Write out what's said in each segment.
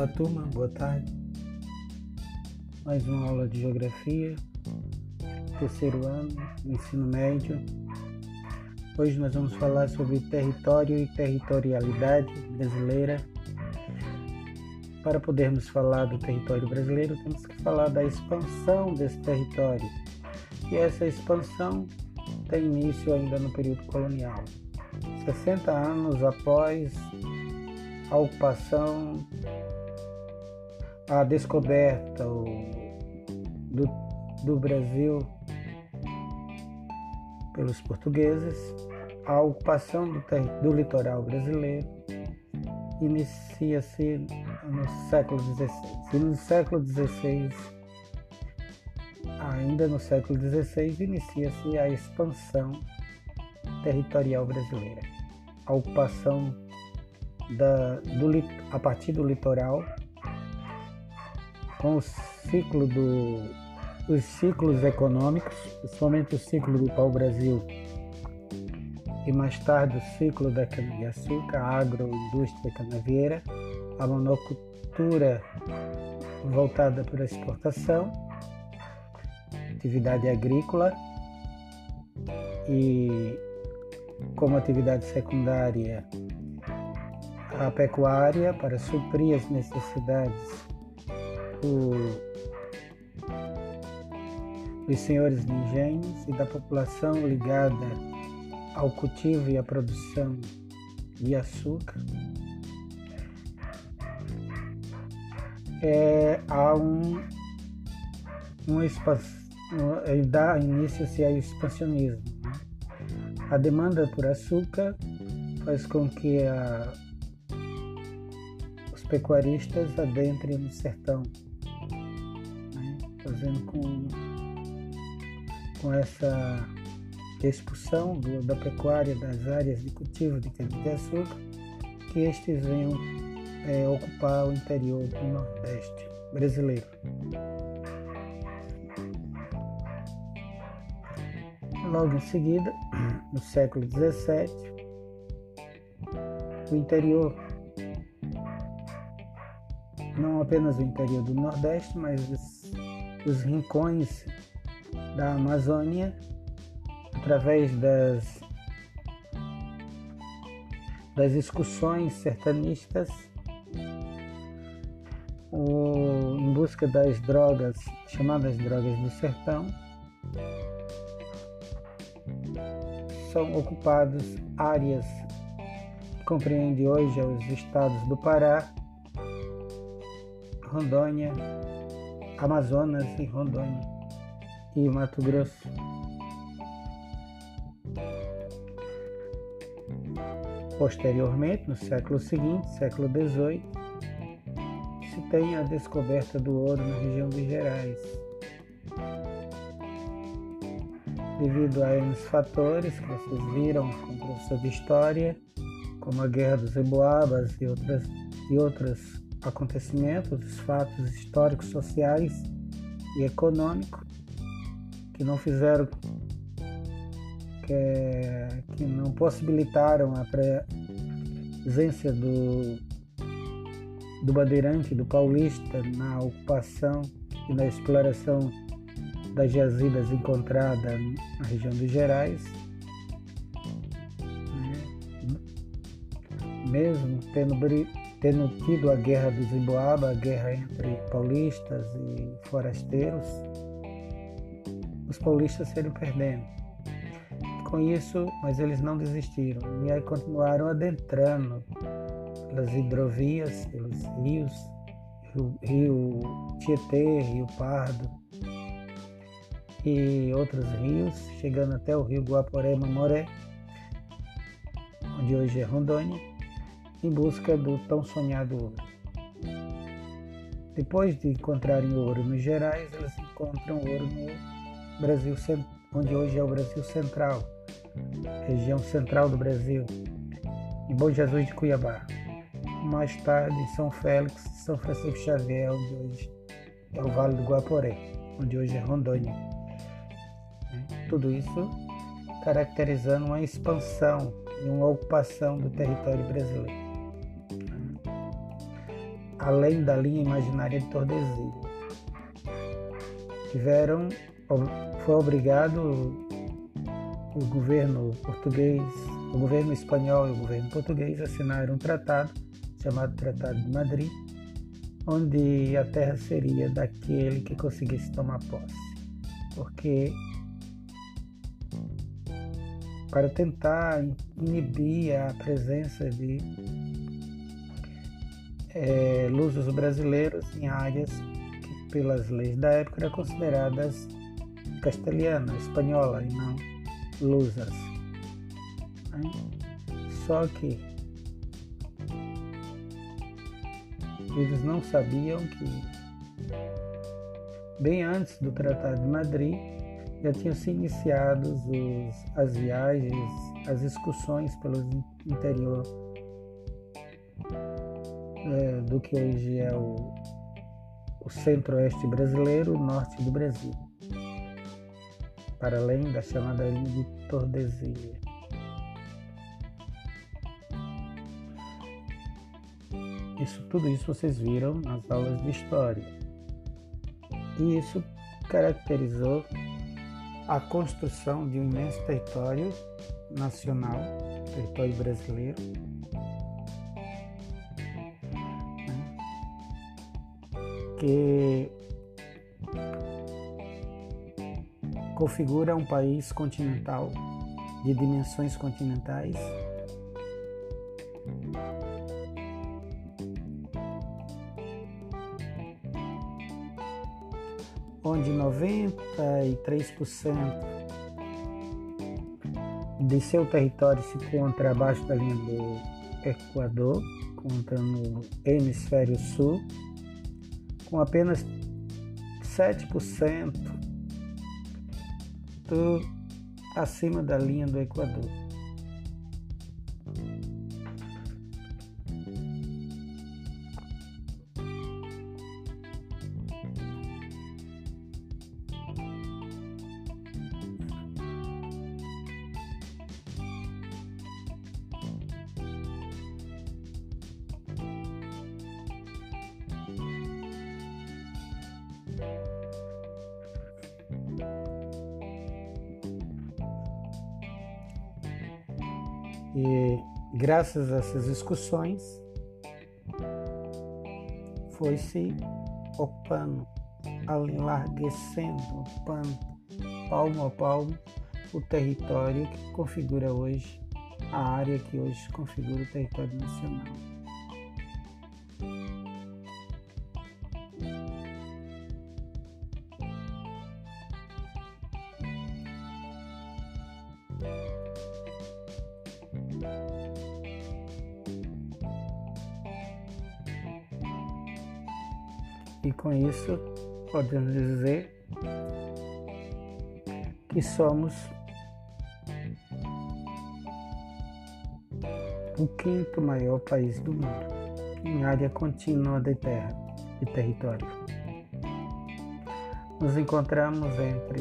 Olá turma, boa tarde. Mais uma aula de geografia, terceiro ano, ensino médio. Hoje nós vamos falar sobre território e territorialidade brasileira. Para podermos falar do território brasileiro, temos que falar da expansão desse território. E essa expansão tem início ainda no período colonial. 60 anos após a ocupação a descoberta do, do Brasil pelos portugueses, a ocupação do, do litoral brasileiro inicia-se no século XVI. E no século XVI, ainda no século XVI, inicia-se a expansão territorial brasileira. A ocupação da, do, a partir do litoral com o ciclo do, os ciclos econômicos, principalmente o ciclo do pau-brasil e mais tarde o ciclo da cana-de-açúcar, a agroindústria canavieira, a monocultura voltada para a exportação, atividade agrícola e como atividade secundária a pecuária para suprir as necessidades dos senhores de engenhos e da população ligada ao cultivo e à produção de açúcar, é, há um, um espaço, dá início-se ao expansionismo. Né? A demanda por açúcar faz com que a, os pecuaristas adentrem no sertão fazendo com, com essa expulsão do, da pecuária das áreas de cultivo de cana-de-açúcar, que estes venham é, ocupar o interior do Nordeste brasileiro. Logo em seguida, no século XVII, o interior, não apenas o interior do Nordeste, mas os rincões da Amazônia através das, das excursões sertanistas o, em busca das drogas chamadas drogas do sertão são ocupados áreas que compreende hoje os estados do Pará, Rondônia, Amazonas e Rondônia e Mato Grosso. Posteriormente, no século seguinte, século XVIII, se tem a descoberta do ouro na região de Gerais. Devido a esses fatores que vocês viram com o professor de História, como a Guerra dos Emboabas e outras, e outras acontecimentos, os fatos históricos, sociais e econômicos que não fizeram, que, que não possibilitaram a presença do, do bandeirante, do paulista na ocupação e na exploração das jazidas encontradas na região dos Gerais. Né? Mesmo tendo tendo tido a guerra do Zimboaba, a guerra entre paulistas e forasteiros, os paulistas seriam perdendo. Com isso, mas eles não desistiram e aí continuaram adentrando pelas hidrovias, pelos rios, rio, rio Tietê, Rio Pardo e outros rios, chegando até o rio Guaporé Mamoré, onde hoje é Rondônia em busca do tão sonhado ouro. Depois de encontrarem ouro nos Gerais, eles encontram ouro no Brasil, onde hoje é o Brasil Central, região central do Brasil, em Bom Jesus de Cuiabá. Mais tarde, em São Félix, São Francisco Xavier, onde hoje é o Vale do Guaporé, onde hoje é Rondônia. Tudo isso caracterizando uma expansão e uma ocupação do território brasileiro. Além da linha imaginária de Tordesilhas. Tiveram, foi obrigado o governo português, o governo espanhol e o governo português assinaram um tratado chamado Tratado de Madrid, onde a terra seria daquele que conseguisse tomar posse. Porque para tentar inibir a presença de é, lusos brasileiros em áreas que, pelas leis da época, eram consideradas castelhana, espanhola e não lusas. Né? Só que eles não sabiam que, bem antes do Tratado de Madrid, já tinham se iniciado os, as viagens, as excursões pelo interior é, do que hoje é o, o centro-oeste brasileiro, norte do Brasil, para além da chamada linha de Tordesilha. Isso, tudo isso vocês viram nas aulas de história. E isso caracterizou a construção de um imenso território nacional, território brasileiro, que configura um país continental de dimensões continentais. Onde 93% de seu território se encontra abaixo da linha do Equador, conta no hemisfério sul, com apenas 7% do, acima da linha do Equador. Graças a essas discussões, foi-se ocupando, alarguecendo o pano, palmo a palmo, o território que configura hoje, a área que hoje configura o território nacional. isso, podemos dizer que somos o quinto maior país do mundo em área contínua de terra e território. Nos encontramos entre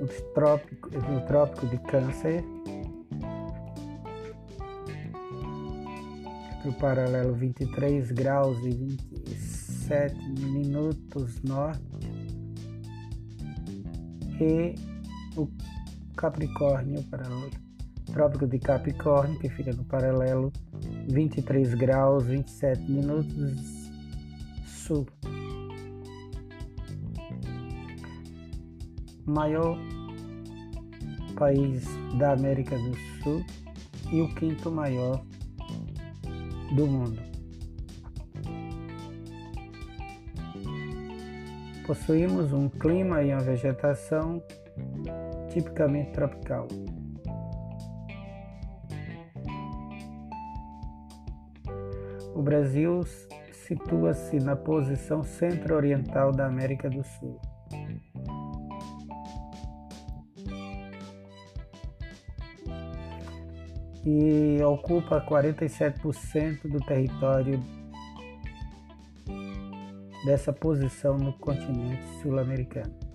os trópicos, Trópico de Câncer, entre o paralelo 23 graus e 20, 17 minutos norte e o Capricórnio, paralelo, Trópico de Capricórnio, que fica no paralelo 23 graus 27 minutos sul. Maior país da América do Sul e o quinto maior do mundo. Possuímos um clima e uma vegetação tipicamente tropical. O Brasil situa-se na posição centro-oriental da América do Sul. E ocupa 47% do território dessa posição no continente sul-americano.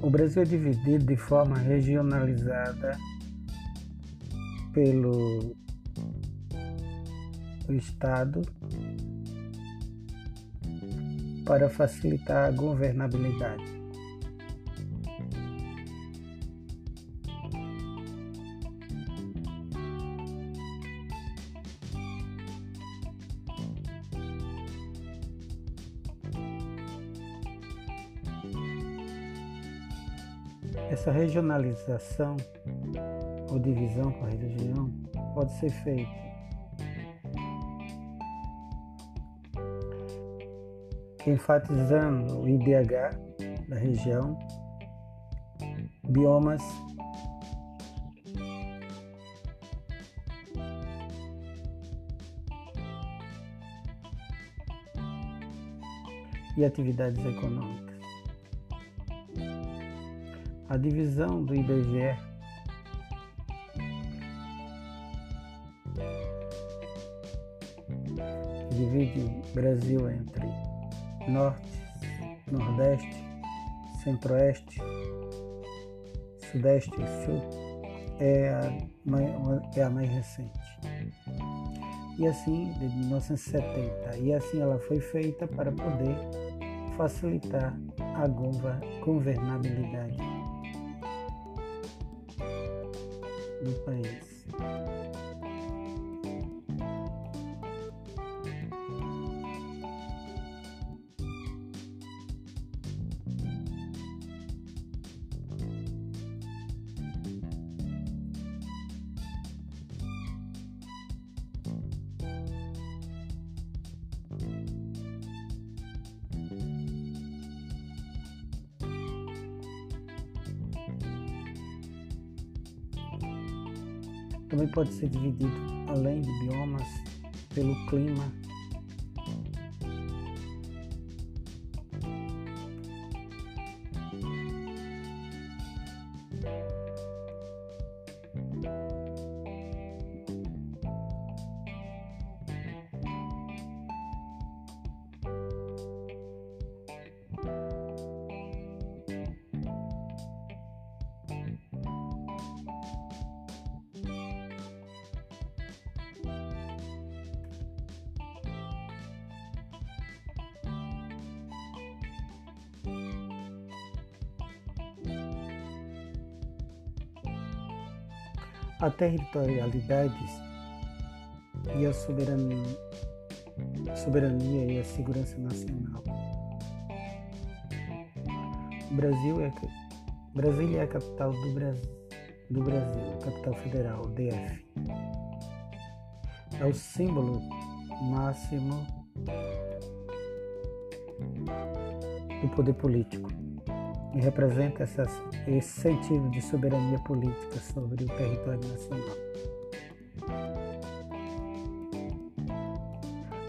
O Brasil é dividido de forma regionalizada pelo Estado para facilitar a governabilidade. Essa regionalização ou divisão por região pode ser feita enfatizando o IDH da região, biomas e atividades econômicas. A divisão do IBGE divide o Brasil entre Norte, Nordeste, Centro-Oeste, Sudeste e Sul é a, é a mais recente. E assim, de 1970. E assim ela foi feita para poder facilitar a governabilidade do. Também pode ser dividido, além de biomas, pelo clima a territorialidade e a soberania, soberania e a segurança nacional. Brasil é, Brasília é a capital do Brasil, do Brasil, capital federal, DF. É o símbolo máximo do poder político e representa essas, esse sentido de soberania política sobre o território nacional.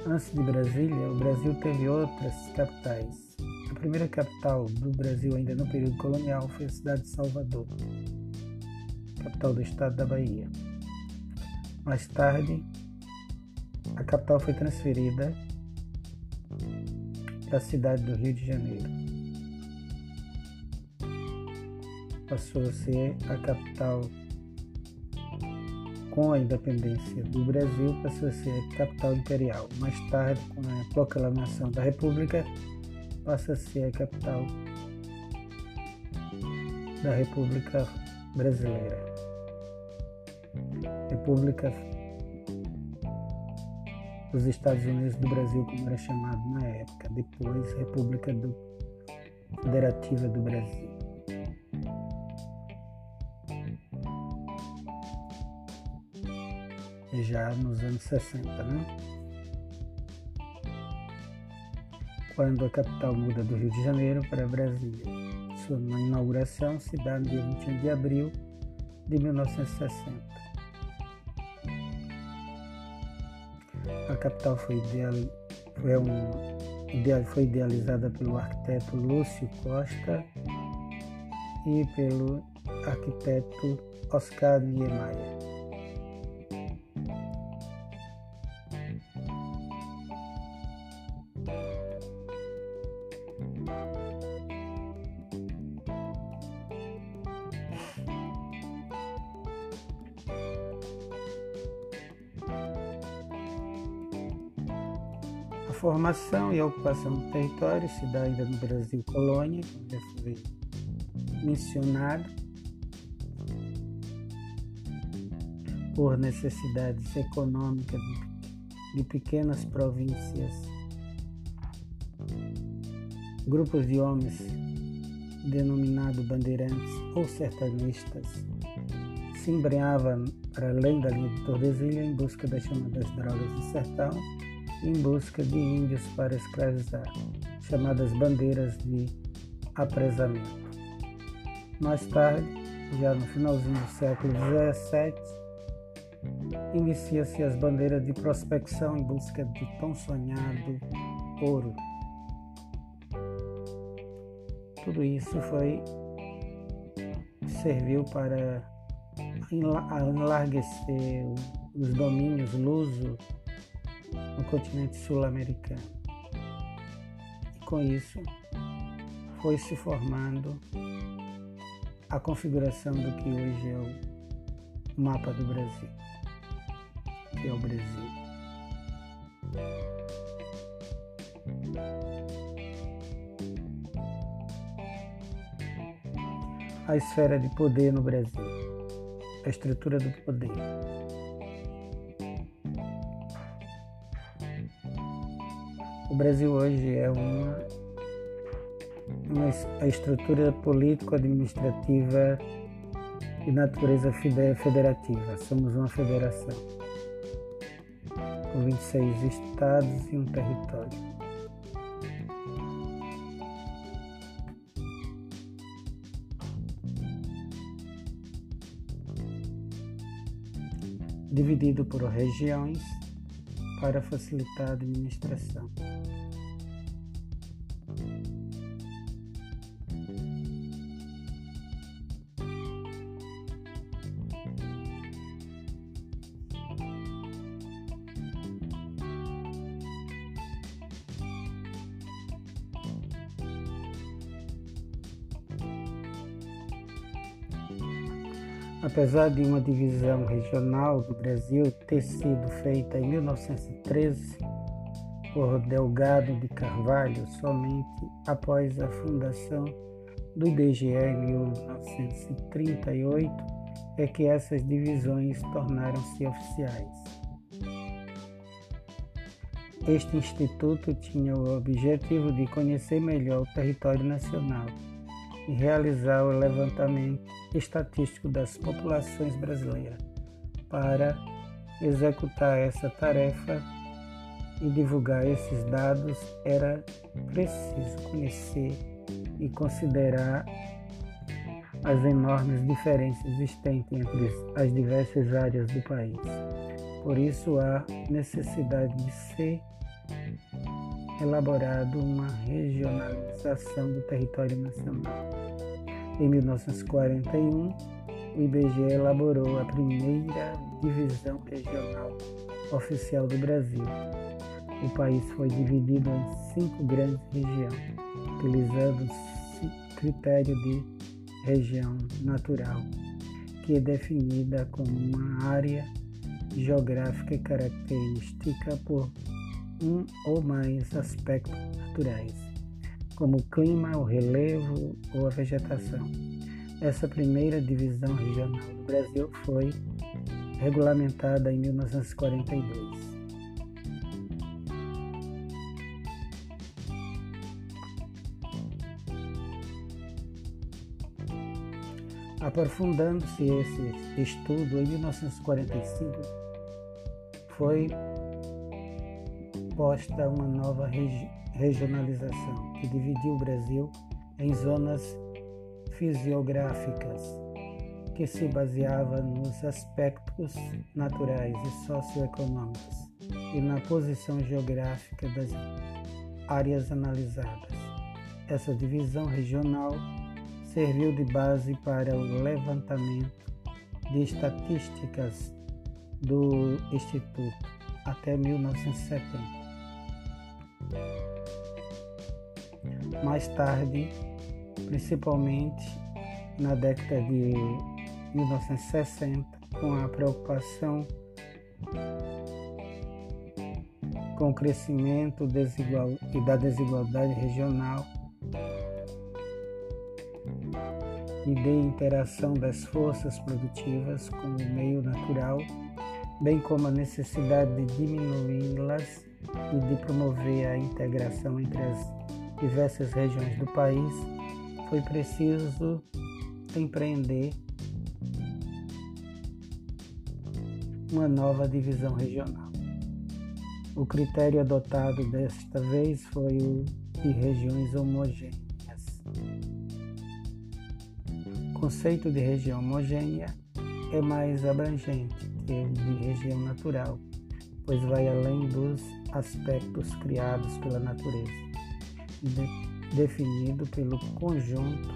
Antes de Brasília, o Brasil teve outras capitais. A primeira capital do Brasil, ainda no período colonial, foi a cidade de Salvador, capital do estado da Bahia. Mais tarde, a capital foi transferida para a cidade do Rio de Janeiro. Passou a ser a capital com a independência do Brasil, passou a ser a capital imperial. Mais tarde, com a proclamação da República, passa a ser a capital da República Brasileira. República dos Estados Unidos do Brasil, como era chamado na época, depois República do Federativa do Brasil. Já nos anos 60, né? Quando a capital muda do Rio de Janeiro para Brasília. Sua inauguração se dá no dia 21 de abril de 1960. A capital foi, foi, um, ideal, foi idealizada pelo arquiteto Lúcio Costa e pelo arquiteto Oscar Niemeyer. Formação e ocupação do território se dá ainda no Brasil colônia, como já foi mencionado, por necessidades econômicas de pequenas províncias, grupos de homens denominados bandeirantes ou sertanistas se embreavam para além da linha de Tordesilha em busca das chamadas drogas do sertão em busca de índios para escravizar, chamadas bandeiras de apresamento. Mais tarde, já no finalzinho do século XVII, inicia-se as bandeiras de prospecção em busca de tão sonhado ouro. Tudo isso foi serviu para enlarguecer os domínios luso no continente sul-americano. E com isso foi se formando a configuração do que hoje é o mapa do Brasil, que é o Brasil. A esfera de poder no Brasil, a estrutura do poder. Brasil hoje é uma, uma estrutura político-administrativa de natureza federativa. Somos uma federação com 26 estados e um território. Dividido por regiões para facilitar a administração. Apesar de uma divisão regional do Brasil ter sido feita em 1913 por Delgado de Carvalho, somente após a fundação do IBGE em 1938 é que essas divisões tornaram-se oficiais. Este instituto tinha o objetivo de conhecer melhor o território nacional e realizar o levantamento estatístico das populações brasileiras. Para executar essa tarefa e divulgar esses dados, era preciso conhecer e considerar as enormes diferenças existentes entre as diversas áreas do país. Por isso, há necessidade de ser elaborado uma regionalização do território nacional. Em 1941, o IBGE elaborou a primeira divisão regional oficial do Brasil. O país foi dividido em cinco grandes regiões, utilizando o critério de região natural, que é definida como uma área geográfica característica por um ou mais aspectos naturais, como o clima, o relevo ou a vegetação. Essa primeira divisão regional do Brasil foi regulamentada em 1942. Aprofundando-se esse estudo, em 1945 foi proposta uma nova regi regionalização que dividiu o Brasil em zonas fisiográficas que se baseava nos aspectos naturais e socioeconômicos e na posição geográfica das áreas analisadas. Essa divisão regional serviu de base para o levantamento de estatísticas do Instituto até 1970. Mais tarde, principalmente na década de 1960, com a preocupação com o crescimento desigual e da desigualdade regional e de interação das forças produtivas com o meio natural, bem como a necessidade de diminuí-las e de promover a integração entre as diversas regiões do país, foi preciso empreender uma nova divisão regional. O critério adotado desta vez foi o de regiões homogêneas. O conceito de região homogênea é mais abrangente que o de região natural, pois vai além dos aspectos criados pela natureza, de, definido pelo conjunto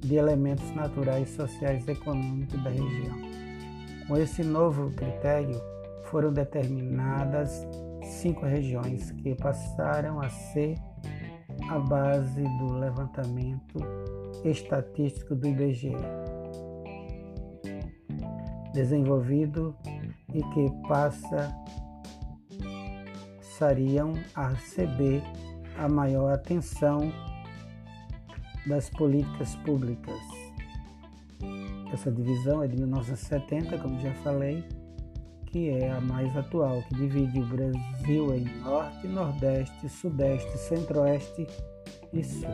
de elementos naturais, sociais e econômicos da região. Com esse novo critério, foram determinadas cinco regiões que passaram a ser a base do levantamento estatístico do IBGE, desenvolvido e que passa passariam a receber a maior atenção das políticas públicas. Essa divisão é de 1970, como já falei, que é a mais atual, que divide o Brasil em Norte, Nordeste, Sudeste, Centro-Oeste e Sul.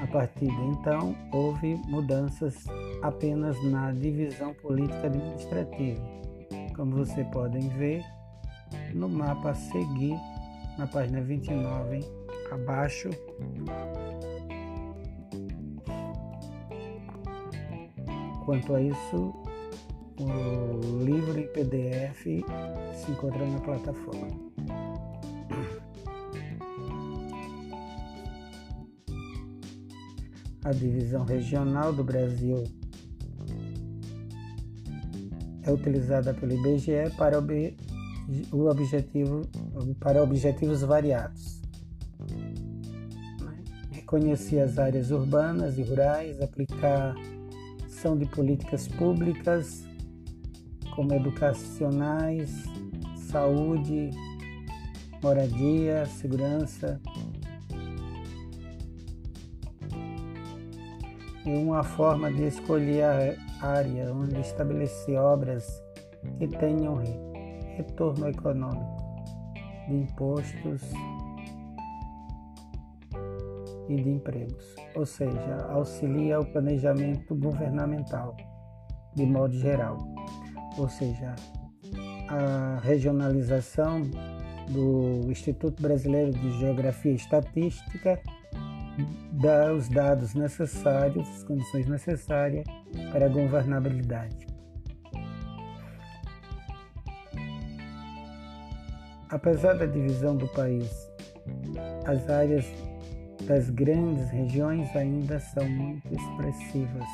A partir de então, houve mudanças apenas na divisão política administrativa como vocês podem ver no mapa a seguir, na página 29, abaixo. Quanto a isso, o livro em PDF se encontra na plataforma. A divisão regional do Brasil é utilizada pelo IBGE para, o objetivo, para objetivos variados. Reconhecer as áreas urbanas e rurais, aplicação de políticas públicas como educacionais, saúde, moradia, segurança, e uma forma de escolher a área onde estabelecer obras que tenham retorno econômico de impostos e de empregos, ou seja, auxilia o planejamento governamental de modo geral, ou seja, a regionalização do Instituto Brasileiro de Geografia e Estatística dá os dados necessários, as condições necessárias para a governabilidade. Apesar da divisão do país, as áreas das grandes regiões ainda são muito expressivas.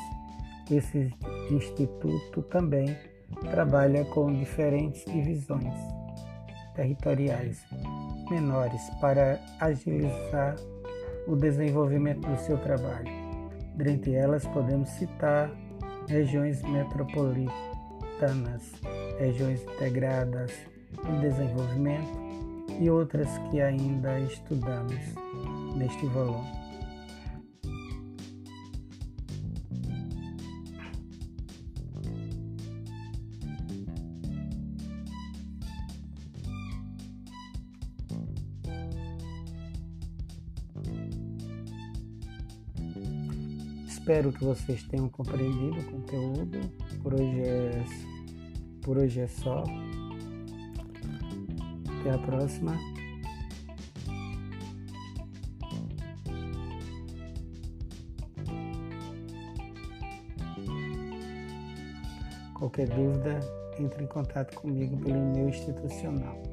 Esse instituto também trabalha com diferentes divisões territoriais menores para agilizar o desenvolvimento do seu trabalho. Dentre elas, podemos citar regiões metropolitanas, regiões integradas em desenvolvimento e outras que ainda estudamos neste volume. Espero que vocês tenham compreendido o conteúdo. Por hoje é, por hoje é só. Até a próxima. Qualquer dúvida, entre em contato comigo pelo e-mail institucional.